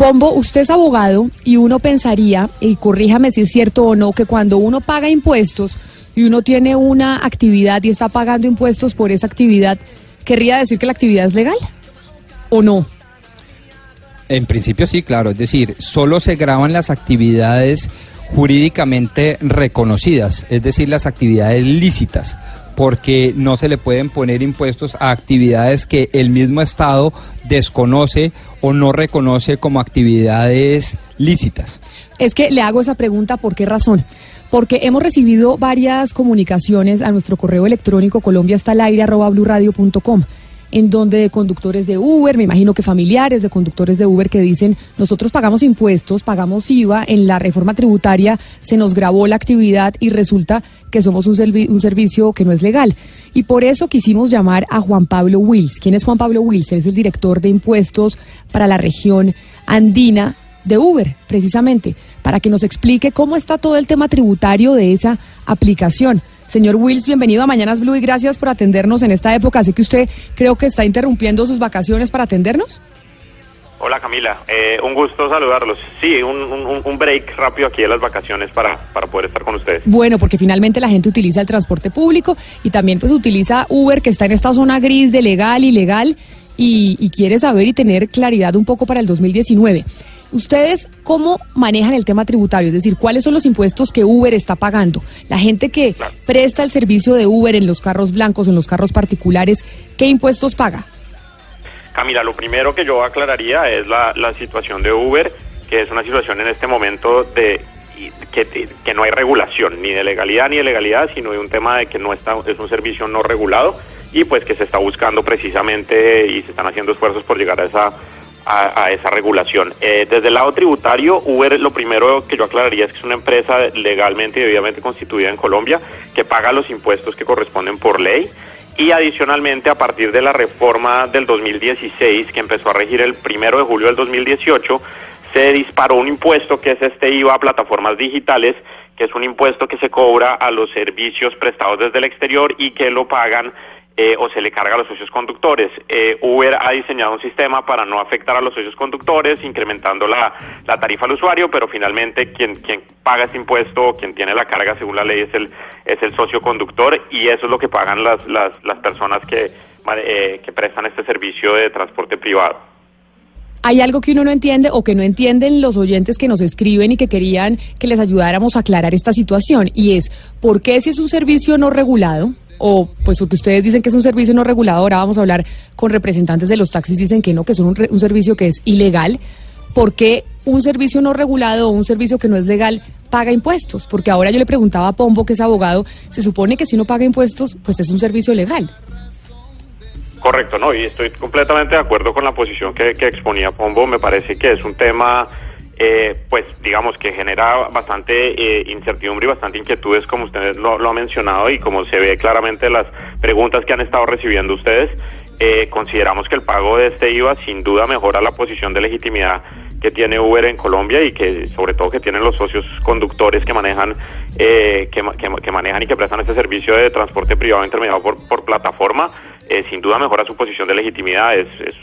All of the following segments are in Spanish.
Pombo, usted es abogado y uno pensaría, y corríjame si es cierto o no, que cuando uno paga impuestos y uno tiene una actividad y está pagando impuestos por esa actividad, ¿querría decir que la actividad es legal? ¿O no? En principio sí, claro. Es decir, solo se graban las actividades jurídicamente reconocidas, es decir, las actividades lícitas, porque no se le pueden poner impuestos a actividades que el mismo Estado desconoce o no reconoce como actividades lícitas. Es que le hago esa pregunta, ¿por qué razón? Porque hemos recibido varias comunicaciones a nuestro correo electrónico colombia en donde conductores de Uber, me imagino que familiares de conductores de Uber que dicen, nosotros pagamos impuestos, pagamos IVA, en la reforma tributaria se nos grabó la actividad y resulta que somos un, un servicio que no es legal. Y por eso quisimos llamar a Juan Pablo Wills. ¿Quién es Juan Pablo Wills? Es el director de impuestos para la región andina de Uber, precisamente, para que nos explique cómo está todo el tema tributario de esa aplicación. Señor Wills, bienvenido a Mañanas Blue y gracias por atendernos en esta época. Sé que usted creo que está interrumpiendo sus vacaciones para atendernos. Hola Camila, eh, un gusto saludarlos. Sí, un, un- un break rápido aquí de las vacaciones para, para poder estar con ustedes. Bueno, porque finalmente la gente utiliza el transporte público y también pues utiliza Uber, que está en esta zona gris de legal, ilegal, y, y quiere saber y tener claridad un poco para el 2019. ¿Ustedes cómo manejan el tema tributario? Es decir, ¿cuáles son los impuestos que Uber está pagando? La gente que Claro. presta el servicio de Uber en los carros blancos, en los carros particulares, ¿qué impuestos paga? Camila, lo primero que yo aclararía es la, la situación de Uber, que es una situación en este momento de que, que no hay regulación, ni de legalidad ni de legalidad, sino de un tema de que no está, es un servicio no regulado y pues que se está buscando precisamente y se están haciendo esfuerzos por llegar a esa a, a esa regulación. Eh, desde el lado tributario, Uber lo primero que yo aclararía es que es una empresa legalmente y debidamente constituida en Colombia que paga los impuestos que corresponden por ley y adicionalmente a partir de la reforma del 2016 que empezó a regir el primero de julio del 2018 se disparó un impuesto que es este IVA a plataformas digitales que es un impuesto que se cobra a los servicios prestados desde el exterior y que lo pagan eh, o se le carga a los socios conductores. Eh, Uber ha diseñado un sistema para no afectar a los socios conductores, incrementando la, la tarifa al usuario, pero finalmente quien, quien paga este impuesto, quien tiene la carga según la ley es el, es el socio conductor y eso es lo que pagan las, las, las personas que, eh, que prestan este servicio de transporte privado. ¿Hay algo que uno no entiende o que no entienden los oyentes que nos escriben y que querían que les ayudáramos a aclarar esta situación? Y es, ¿por qué si es un servicio no regulado? O pues porque ustedes dicen que es un servicio no regulado, ahora vamos a hablar con representantes de los taxis, dicen que no, que es un, un servicio que es ilegal. ¿Por qué un servicio no regulado o un servicio que no es legal paga impuestos? Porque ahora yo le preguntaba a Pombo, que es abogado, se supone que si no paga impuestos, pues es un servicio legal. Correcto, no, y estoy completamente de acuerdo con la posición que exponía Pombo. Me parece que es un tema, eh, pues, digamos, que genera bastante eh, incertidumbre y bastante inquietudes, como usted lo, lo ha mencionado y como se ve claramente en las preguntas que han estado recibiendo ustedes. Eh, consideramos que el pago de este IVA sin duda mejora la posición de legitimidad que tiene Uber en Colombia y que sobre todo que tienen los socios conductores que manejan eh, que, que ma- que manejan y que prestan este servicio de transporte privado intermediado por, por plataforma eh, sin duda mejora su posición de legitimidad es- es,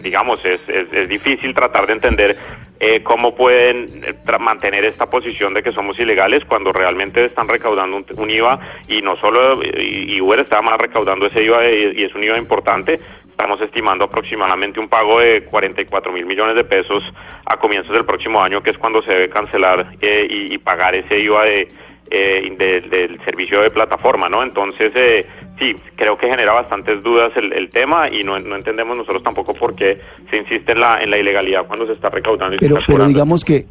digamos es, es, difícil tratar de entender eh, cómo pueden eh, mantener esta posición de que somos ilegales cuando realmente están recaudando un, un IVA y no solo y, Uber está más recaudando ese IVA y, y es un IVA importante. Estamos estimando aproximadamente un pago de 44 mil millones de pesos a comienzos del próximo año, que es cuando se debe cancelar eh, y, y pagar ese IVA de, eh, de- del servicio de plataforma, ¿no? Entonces, eh, sí, creo que genera bastantes dudas el, el tema y no, no entendemos nosotros tampoco por qué se insiste en la, en la ilegalidad cuando se está recaudando y se Pero, está pero digamos que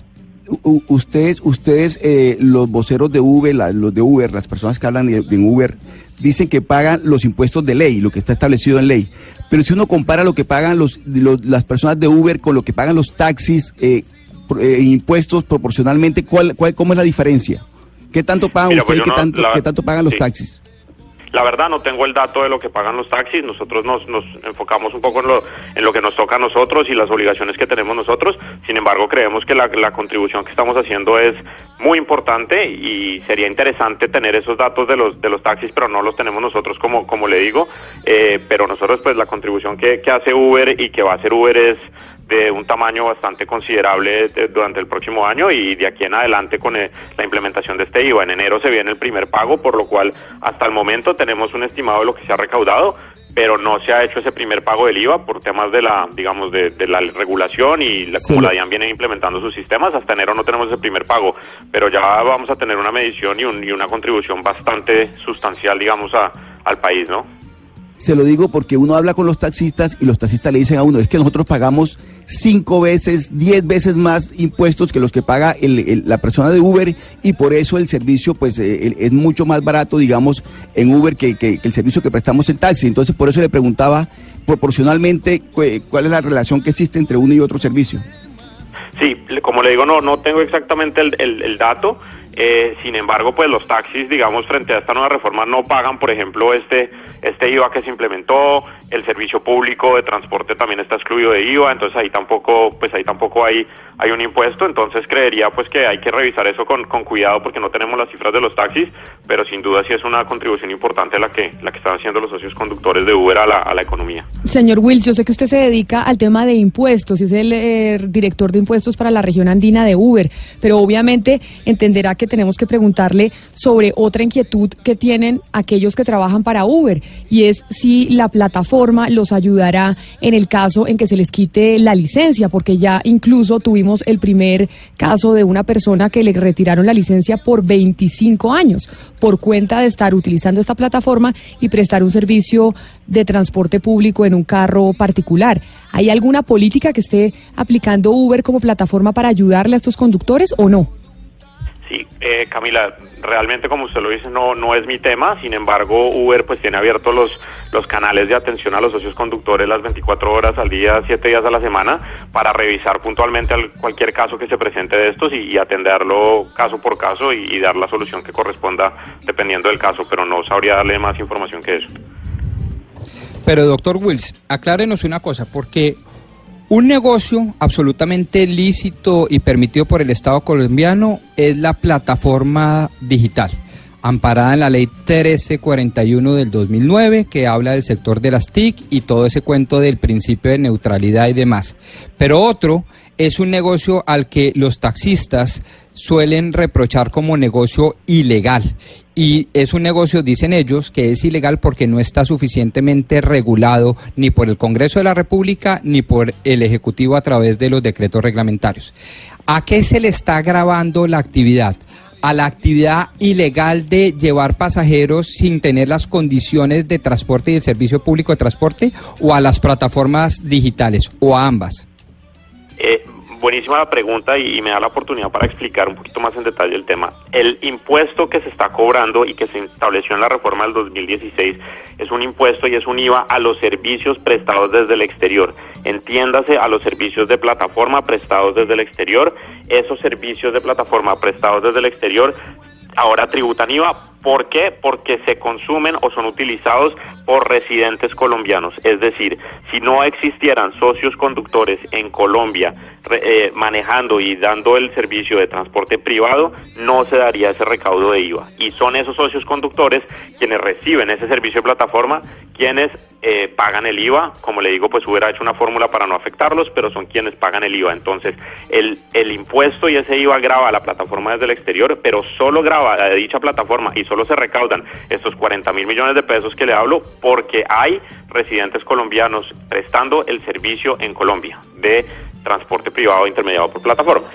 u- ustedes, ustedes eh, los voceros de Uber, la- los de Uber, las personas que hablan de, de Uber, dicen que pagan los impuestos de ley, lo que está establecido en ley. pero si uno compara lo que pagan los, los- las personas de Uber con lo que pagan los taxis, eh, eh, impuestos proporcionalmente, ¿cuál, cuál, ¿cómo es la diferencia? ¿Qué tanto Mira, pues y yo qué no- tanto, la- qué tanto pagan los sí. taxis? La verdad no tengo el dato de lo que pagan los taxis, nosotros nos, nos enfocamos un poco en lo, en lo que nos toca a nosotros y las obligaciones que tenemos nosotros, sin embargo creemos que la, la contribución que estamos haciendo es muy importante y sería interesante tener esos datos de los, de los taxis, pero no los tenemos nosotros como, como le digo, Eh, pero nosotros pues la contribución que, que hace Uber y que va a hacer Uber es de un tamaño bastante considerable de- durante el próximo año y de aquí en adelante con eh, la implementación de este IVA. En enero se viene el primer pago, por lo cual hasta el momento tenemos un estimado de lo que se ha recaudado, pero no se ha hecho ese primer pago del IVA por temas de la, digamos, de, de la regulación y la, como la DIAN viene implementando sus sistemas. Hasta enero no tenemos ese primer pago, pero ya vamos a tener una medición y, un- y una contribución bastante sustancial, digamos, a, al país, ¿no? Se lo digo porque uno habla con los taxistas y los taxistas le dicen a uno, es que nosotros pagamos cinco veces, diez veces más impuestos que los que paga el- el- la persona de Uber y por eso el servicio pues eh, es mucho más barato, digamos, en Uber que, el servicio que prestamos en taxi. Entonces por eso le preguntaba proporcionalmente cu- cuál es la relación que existe entre uno y otro servicio. Sí, como le digo, no, no tengo exactamente el dato. Eh, sin embargo, pues los taxis, digamos, frente a esta nueva reforma no pagan, por ejemplo, este este IVA que se implementó. El servicio público de transporte también está excluido de IVA, entonces ahí tampoco, pues ahí tampoco hay hay un impuesto. Entonces creería pues que hay que revisar eso con, con cuidado porque no tenemos las cifras de los taxis, pero sin duda sí es una contribución importante la que la que están haciendo los socios conductores de Uber a la, a la economía. Señor Wills, yo sé que usted se dedica al tema de impuestos es el eh, director de impuestos para la región andina de Uber, pero obviamente entenderá que tenemos que preguntarle sobre otra inquietud que tienen aquellos que trabajan para Uber y es si la plataforma los ayudará en el caso en que se les quite la licencia, porque ya incluso tuvimos el primer caso de una persona que le retiraron la licencia por 25 años por cuenta de estar utilizando esta plataforma y prestar un servicio de transporte público en un carro particular. ¿Hay alguna política que esté aplicando Uber como plataforma para ayudarle a estos conductores o no? Sí, eh, Camila, realmente como usted lo dice no no es mi tema, sin embargo Uber pues tiene abiertos los los canales de atención a los socios conductores las 24 horas al día, 7 días a la semana para revisar puntualmente al- cualquier caso que se presente de estos y, atenderlo caso por caso y dar la solución que corresponda dependiendo del caso, pero no sabría darle más información que eso. Pero doctor Wills, aclárenos una cosa, porque un negocio absolutamente lícito y permitido por el Estado colombiano es la plataforma digital, amparada en la ley 1341 del 2009, que habla del sector de las TIC y todo ese cuento del principio de neutralidad y demás. Pero otro es un negocio al que los taxistas suelen reprochar como negocio ilegal. Y es un negocio, dicen ellos, que es ilegal porque no está suficientemente regulado ni por el Congreso de la República ni por el Ejecutivo a través de los decretos reglamentarios. ¿A qué se le está grabando la actividad? a la actividad ilegal de llevar pasajeros sin tener las condiciones de transporte y el servicio público de transporte o a las plataformas digitales o a ambas? Eh, buenísima la pregunta y, y me da la oportunidad para explicar un poquito más en detalle el tema. El impuesto que se está cobrando y que se estableció en la reforma del 2016 es un impuesto y es un IVA a los servicios prestados desde el exterior. Entiéndase a los servicios de plataforma prestados desde el exterior. Esos servicios de plataforma prestados desde el exterior ahora tributan IVA. ¿Por qué? Porque se consumen o son utilizados por residentes colombianos. Es decir, si no existieran socios conductores en Colombia eh, manejando y dando el servicio de transporte privado, no se daría ese recaudo de IVA. Y son esos socios conductores quienes reciben ese servicio de plataforma, quienes eh, pagan el IVA. Como le digo, pues hubiera hecho una fórmula para no afectarlos, pero son quienes pagan el IVA. Entonces, el, el impuesto y ese IVA graba a la plataforma desde el exterior, pero solo graba a dicha plataforma y solo se recaudan estos 40 mil millones de pesos que le hablo porque hay residentes colombianos prestando el servicio en Colombia de transporte privado intermediado por plataformas.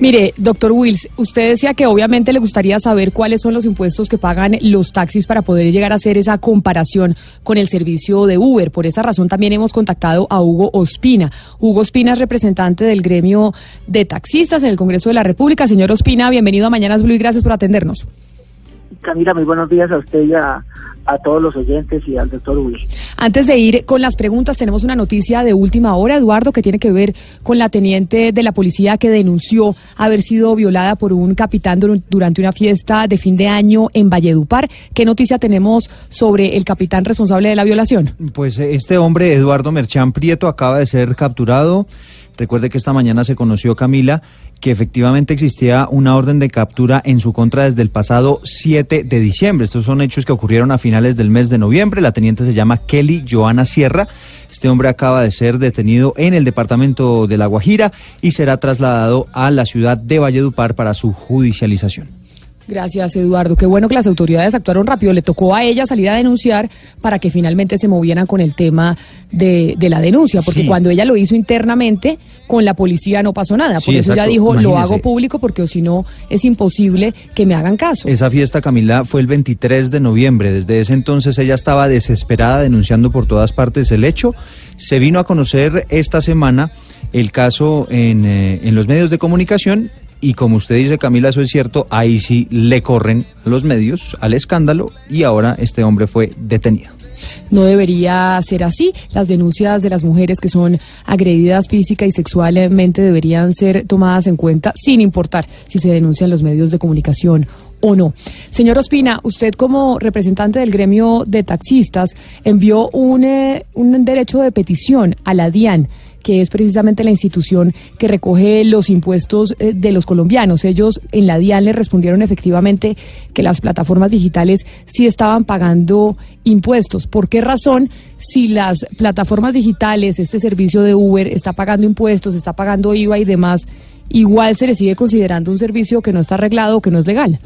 Mire, doctor Wills, usted decía que obviamente le gustaría saber cuáles son los impuestos que pagan los taxis para poder llegar a hacer esa comparación con el servicio de Uber. Por esa razón también hemos contactado a Hugo Ospina. Hugo Ospina es representante del gremio de taxistas en el Congreso de la República. Señor Ospina, bienvenido a Mañanas Blue y gracias por atendernos. Camila, muy buenos días a usted y a, a todos los oyentes y al doctor Will. Antes de ir con las preguntas, tenemos una noticia de última hora, Eduardo, que tiene que ver con la teniente de la policía que denunció haber sido violada por un capitán durante una fiesta de fin de año en Valledupar. ¿Qué noticia tenemos sobre el capitán responsable de la violación? Pues eh, este hombre, Eduardo Merchán Prieto, acaba de ser capturado. Recuerde que esta mañana se conoció Camila que efectivamente existía una orden de captura en su contra desde el pasado 7 de diciembre. Estos son hechos que ocurrieron a finales del mes de noviembre. La teniente se llama Kelly Joana Sierra. Este hombre acaba de ser detenido en el departamento de La Guajira y será trasladado a la ciudad de Valledupar para su judicialización. Gracias, Eduardo. Qué bueno que las autoridades actuaron rápido. Le tocó a ella salir a denunciar para que finalmente se movieran con el tema de, la denuncia, porque cuando ella lo hizo internamente, con la policía no pasó nada. Por eso ella dijo, lo hago público porque si no es imposible que me hagan caso. Esa fiesta, Camila, fue el 23 de noviembre. Desde ese entonces ella estaba desesperada denunciando por todas partes el hecho. Se vino a conocer esta semana el caso en, eh, en los medios de comunicación y como usted dice, Camila, eso es cierto, ahí sí le corren los medios al escándalo y ahora este hombre fue detenido. No debería ser así. Las denuncias de las mujeres que son agredidas física y sexualmente deberían ser tomadas en cuenta sin importar si se denuncian los medios de comunicación o no. Señor Ospina, usted como representante del gremio de taxistas envió un, eh, un derecho de petición a la DIAN que es precisamente la institución que recoge los impuestos eh, de los colombianos. Ellos en la DIAN le respondieron efectivamente que las plataformas digitales sí estaban pagando impuestos. ¿Por qué razón si las plataformas digitales, este servicio de Uber está pagando impuestos, está pagando IVA y demás, igual se le sigue considerando un servicio que no está arreglado que no es legal?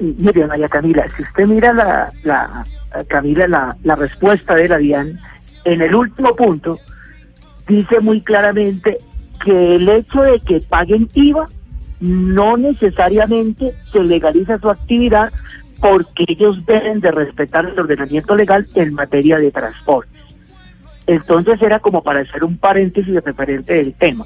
Mire, María Camila, si usted mira la, la Camila, la, la respuesta de la DIAN, en el último punto, dice muy claramente que el hecho de que paguen IVA no necesariamente se legaliza su actividad porque ellos deben de respetar el ordenamiento legal en materia de transporte. Entonces era como para hacer un paréntesis referente del tema.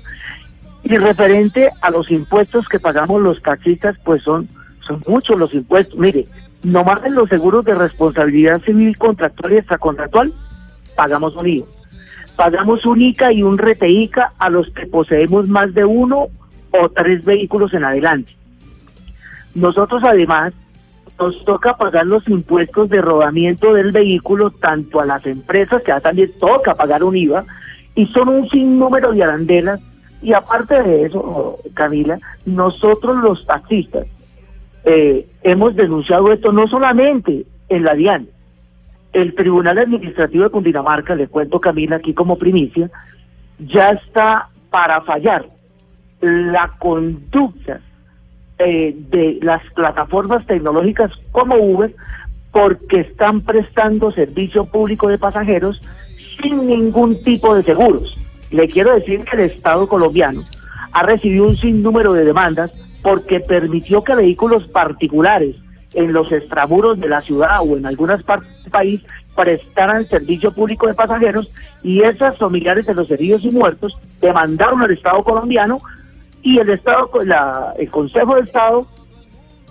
Y referente a los impuestos que pagamos los taxistas, pues son, son muchos los impuestos. Mire, nomás en los seguros de responsabilidad civil contractual y extracontractual pagamos un IVA pagamos un ICA y un RTICA a los que poseemos más de uno o tres vehículos en adelante. Nosotros además nos toca pagar los impuestos de rodamiento del vehículo tanto a las empresas, que también toca pagar un IVA, y son un sinnúmero de arandelas. Y aparte de eso, Camila, nosotros los taxistas eh, hemos denunciado esto no solamente en la DIAN, el Tribunal Administrativo de Cundinamarca, le cuento Camila aquí como primicia, ya está para fallar la conducta eh, de las plataformas tecnológicas como Uber porque están prestando servicio público de pasajeros sin ningún tipo de seguros. Le quiero decir que el Estado colombiano ha recibido un sinnúmero de demandas porque permitió que vehículos particulares en los extramuros de la ciudad o en algunas partes del país prestaran servicio público de pasajeros y esas familiares de los heridos y muertos demandaron al Estado colombiano y el Estado, la, el Consejo de Estado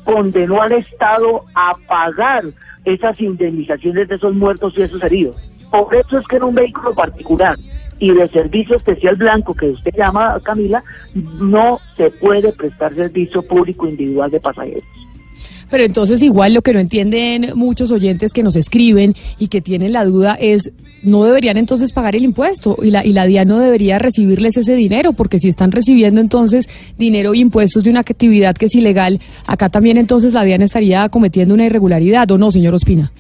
condenó al Estado a pagar esas indemnizaciones de esos muertos y esos heridos. Por eso es que en un vehículo particular y de servicio especial blanco que usted llama, Camila, no se puede prestar servicio público individual de pasajeros. Pero entonces igual lo que no entienden muchos oyentes que nos escriben y que tienen la duda es, no deberían entonces pagar el impuesto y la, y la DIAN no debería recibirles ese dinero, porque si están recibiendo entonces dinero e impuestos de una actividad que es ilegal, acá también entonces la DIAN estaría cometiendo una irregularidad, ¿o no, señor Ospina?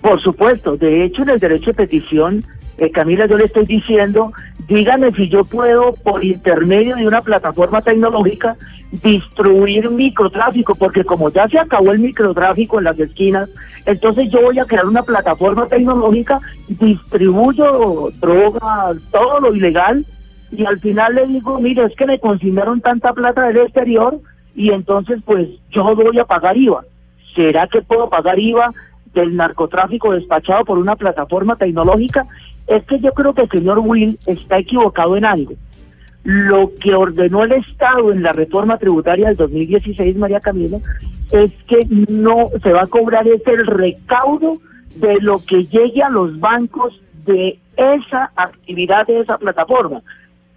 Por supuesto, de hecho en el derecho de petición eh, Camila, yo le estoy diciendo, dígame si yo puedo, por intermedio de una plataforma tecnológica, distribuir microtráfico, porque como ya se acabó el microtráfico en las esquinas, entonces yo voy a crear una plataforma tecnológica, distribuyo droga, todo lo ilegal, y al final le digo, mire, es que me consignaron tanta plata del exterior, y entonces pues yo voy a pagar IVA. ¿Será que puedo pagar IVA del narcotráfico despachado por una plataforma tecnológica? Es que yo creo que el señor Will está equivocado en algo. Lo que ordenó el Estado en la reforma tributaria del 2016, María Camila, es que no se va a cobrar ese el recaudo de lo que llegue a los bancos de esa actividad de esa plataforma.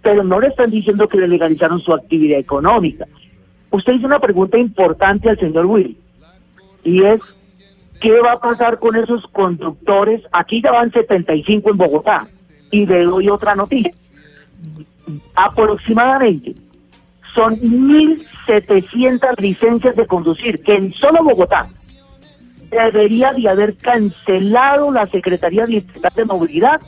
Pero no le están diciendo que le legalizaron su actividad económica. Usted hizo una pregunta importante al señor Willy y es ¿qué va a pasar con esos conductores? Aquí ya van 75 en Bogotá y le doy otra noticia. Aproximadamente son 1.700 licencias de conducir que en solo Bogotá debería de haber cancelado la Secretaría Distrital de Movilidad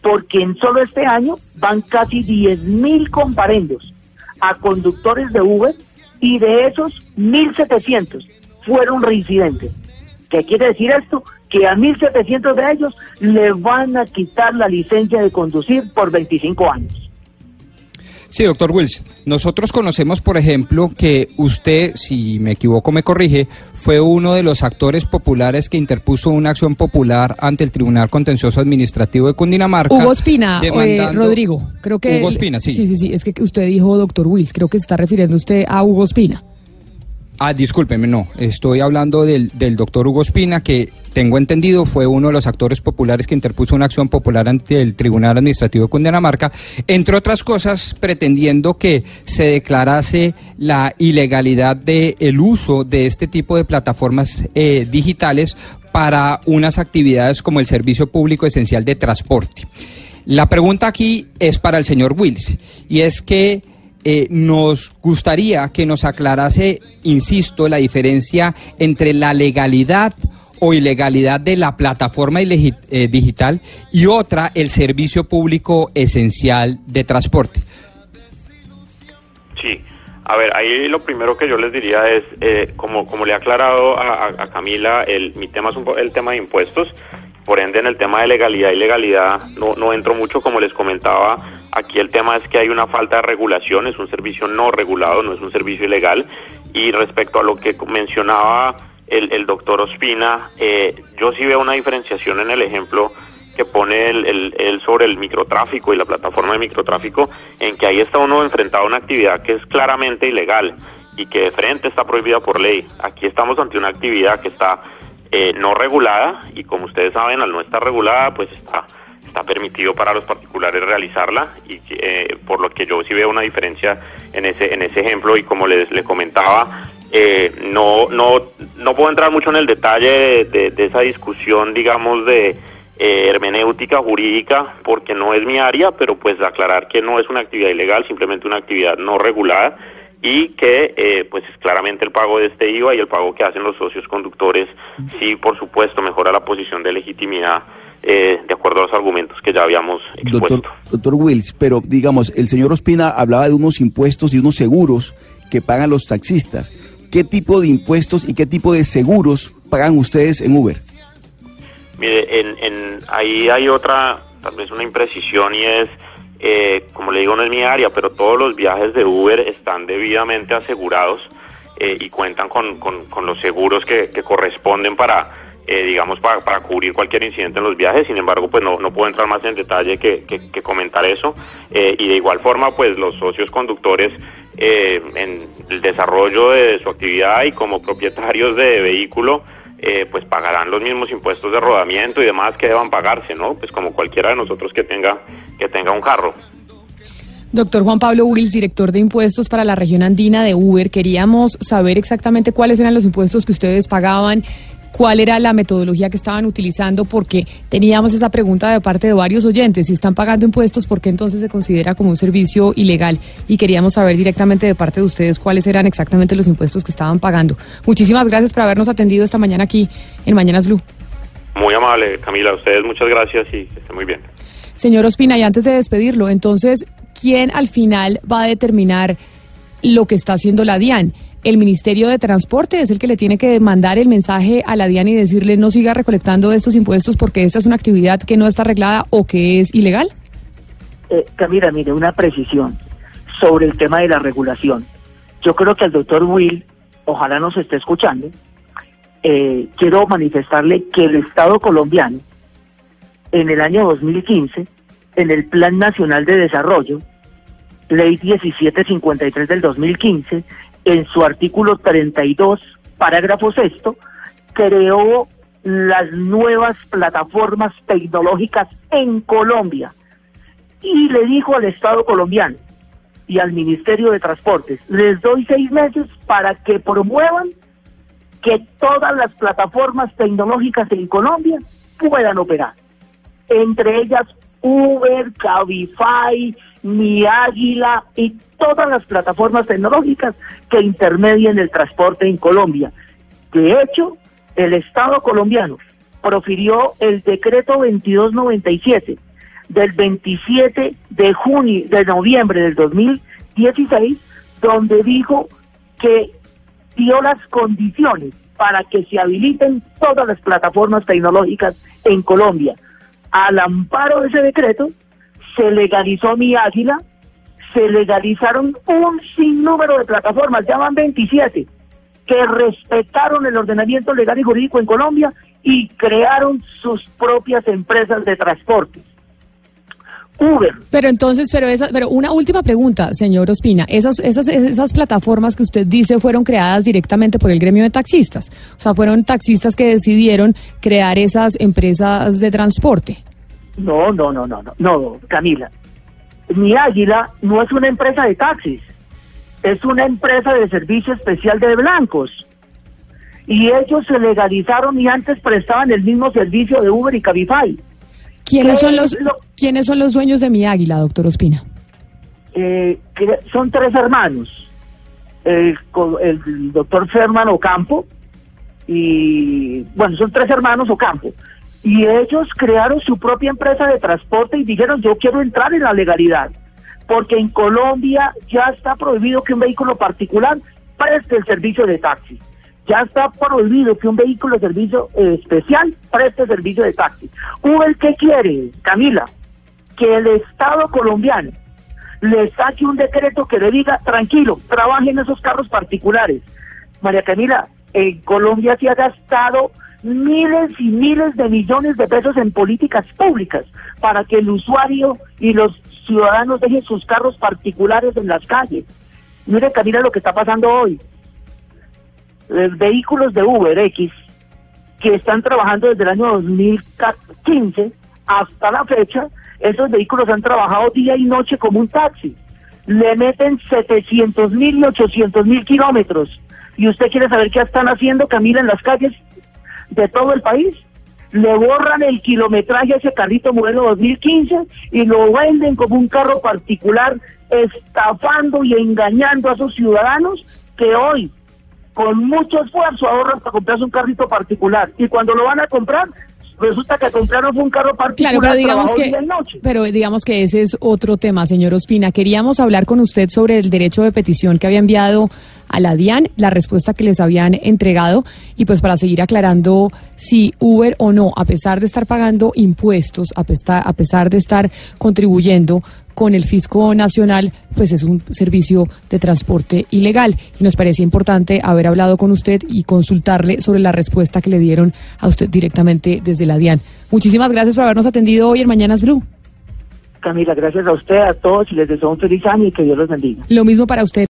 porque en solo este año van casi 10.000 comparendos a conductores de Uber y de esos 1.700 fueron reincidentes. ¿Qué quiere decir esto? Que a 1.700 de ellos le van a quitar la licencia de conducir por 25 años. Sí, doctor Wills. Nosotros conocemos, por ejemplo, que usted, si me equivoco, me corrige, fue uno de los actores populares que interpuso una acción popular ante el Tribunal Contencioso Administrativo de Cundinamarca. Hugo Espina, eh, Rodrigo. Creo que. Hugo Espina, sí. Sí, sí, sí. Es que usted dijo doctor Wills. Creo que se está refiriendo usted a Hugo Espina. Ah, discúlpeme, no. Estoy hablando del, del doctor Hugo Espina, que tengo entendido fue uno de los actores populares que interpuso una acción popular ante el Tribunal Administrativo de Cundinamarca, entre otras cosas pretendiendo que se declarase la ilegalidad del el uso de este tipo de plataformas eh, digitales para unas actividades como el servicio público esencial de transporte. La pregunta aquí es para el señor Wills, y es que eh, nos gustaría que nos aclarase, insisto, la diferencia entre la legalidad o ilegalidad de la plataforma eh, digital y otra, el servicio público esencial de transporte. Sí, a ver, ahí lo primero que yo les diría es, eh, como, como le he aclarado a, Camila, el, mi tema es el tema de impuestos, por ende en el tema de legalidad y legalidad no, no entro mucho, como les comentaba, Aquí el tema es que hay una falta de regulación, es un servicio no regulado, no es un servicio ilegal. Y respecto a lo que mencionaba el, doctor Ospina, eh, yo sí veo una diferenciación en el ejemplo que pone él, sobre el microtráfico y la plataforma de microtráfico, en que ahí está uno enfrentado a una actividad que es claramente ilegal y que de frente está prohibida por ley. Aquí estamos ante una actividad que está eh, no regulada y como ustedes saben, al no estar regulada, pues está está permitido para los particulares realizarla y eh, por lo que yo sí veo una diferencia en ese en ese ejemplo y como les, le comentaba eh, no no no puedo entrar mucho en el detalle de, esa discusión digamos de eh, hermenéutica jurídica porque no es mi área pero pues aclarar que no es una actividad ilegal simplemente una actividad no regulada y que pues es claramente el pago de este IVA y el pago que hacen los socios conductores sí por supuesto mejora la posición de legitimidad eh, de acuerdo a los argumentos que ya habíamos expuesto. Doctor, doctor Wills, pero digamos, el señor Ospina hablaba de unos impuestos y unos seguros que pagan los taxistas. ¿Qué tipo de impuestos y qué tipo de seguros pagan ustedes en Uber? Mire, en, ahí hay otra, tal vez una imprecisión y es, eh, como le digo, no es mi área, pero todos los viajes de Uber están debidamente asegurados eh, y cuentan con, con, los seguros que corresponden para eh, digamos, para, para, cubrir cualquier incidente en los viajes. Sin embargo, pues no, no puedo entrar más en detalle que, que, comentar eso. Eh, y de igual forma, pues los socios conductores eh, en el desarrollo de su actividad y como propietarios de vehículo, pues pagarán los mismos impuestos de rodamiento y demás que deban pagarse, ¿no? Pues como cualquiera de nosotros que tenga, que tenga un carro. Doctor Juan Pablo Wills, director de impuestos para la región andina de Uber, queríamos saber exactamente cuáles eran los impuestos que ustedes pagaban, cuál era la metodología que estaban utilizando, porque teníamos esa pregunta de parte de varios oyentes, si están pagando impuestos, ¿por qué entonces se considera como un servicio ilegal? Y queríamos saber directamente de parte de ustedes cuáles eran exactamente los impuestos que estaban pagando. Muchísimas gracias por habernos atendido esta mañana aquí en Mañanas Blue. Muy amable, Camila, a ustedes muchas gracias y que muy bien. Señor Ospina, y antes de despedirlo, entonces, ¿quién al final va a determinar lo que está haciendo la DIAN? el Ministerio de Transporte es el que le tiene que mandar el mensaje a la DIAN y decirle no siga recolectando estos impuestos porque esta es una actividad que no está arreglada o que es ilegal? Eh, Camila, mire, una precisión sobre el tema de la regulación. Yo creo que el doctor Will, ojalá nos esté escuchando, eh, quiero manifestarle que el Estado colombiano, en el año 2015, en el Plan Nacional de Desarrollo, ley 1753 del 2015, en su artículo 32, parágrafo sexto, creó las nuevas plataformas tecnológicas en Colombia y le dijo al Estado colombiano y al Ministerio de Transportes, les doy seis meses para que promuevan que todas las plataformas tecnológicas en Colombia puedan operar. Entre ellas Uber, Cabify, Mi Águila y todas las plataformas tecnológicas que intermedian el transporte en Colombia. De hecho, el Estado colombiano profirió el decreto 2297 del 27 de junio, de noviembre del 2016, donde dijo que dio las condiciones para que se habiliten todas las plataformas tecnológicas en Colombia. Al amparo de ese decreto, se legalizó mi águila, se legalizaron un sinnúmero de plataformas, ya van 27, que respetaron el ordenamiento legal y jurídico en Colombia y crearon sus propias empresas de transporte. Uber. Pero entonces, pero esa, pero una última pregunta, señor Ospina. Esas, esas, esas plataformas que usted dice fueron creadas directamente por el gremio de taxistas. O sea, fueron taxistas que decidieron crear esas empresas de transporte. No, no, no, no, no, no, Camila. Mi Águila no es una empresa de taxis, es una empresa de servicio especial de blancos. Y ellos se legalizaron y antes prestaban el mismo servicio de Uber y Cabify. ¿Quiénes ¿Qué son los lo- quiénes son los dueños de mi águila, doctor Ospina? eh, que son tres hermanos, el, el doctor Ferman Ocampo, y bueno, son tres hermanos Ocampo, y ellos crearon su propia empresa de transporte y dijeron, yo quiero entrar en la legalidad, porque en Colombia ya está prohibido que un vehículo particular preste el servicio de taxi. Ya está prohibido que un vehículo de servicio eh, especial preste servicio de taxi. Uber, ¿qué quiere, Camila? Que el Estado colombiano le saque un decreto que le diga, tranquilo, trabaje en esos carros particulares. María Camila, en Colombia se ha gastado miles y miles de millones de pesos en políticas públicas para que el usuario y los ciudadanos dejen sus carros particulares en las calles. Mire Camila lo que está pasando hoy. Eh, vehículos de Uber X que están trabajando desde el año 2015 hasta la fecha, esos vehículos han trabajado día y noche como un taxi. Le meten 700 mil y 800 mil kilómetros. ¿Y usted quiere saber qué están haciendo, Camila, en las calles de todo el país? Le borran el kilometraje a ese carrito modelo 2015 y lo venden como un carro particular, estafando y engañando a sus ciudadanos que hoy con mucho esfuerzo ahorran para comprarse un carrito particular y cuando lo van a comprar resulta que compraron fue un carro particular Claro, pero digamos que, pero digamos que ese es otro tema, señor Ospina. Queríamos hablar con usted sobre el derecho de petición que había enviado a la DIAN, la respuesta que les habían entregado y pues para seguir aclarando si Uber o no, a pesar de estar pagando impuestos, a pesar, a pesar de estar contribuyendo con el fisco nacional, pues es un servicio de transporte ilegal. Y nos parecía importante haber hablado con usted y consultarle sobre la respuesta que le dieron a usted directamente desde la DIAN. Muchísimas gracias por habernos atendido hoy en Mañanas Blue. Camila, gracias a usted, a todos y les deseo un feliz año y que Dios los bendiga. Lo mismo para usted.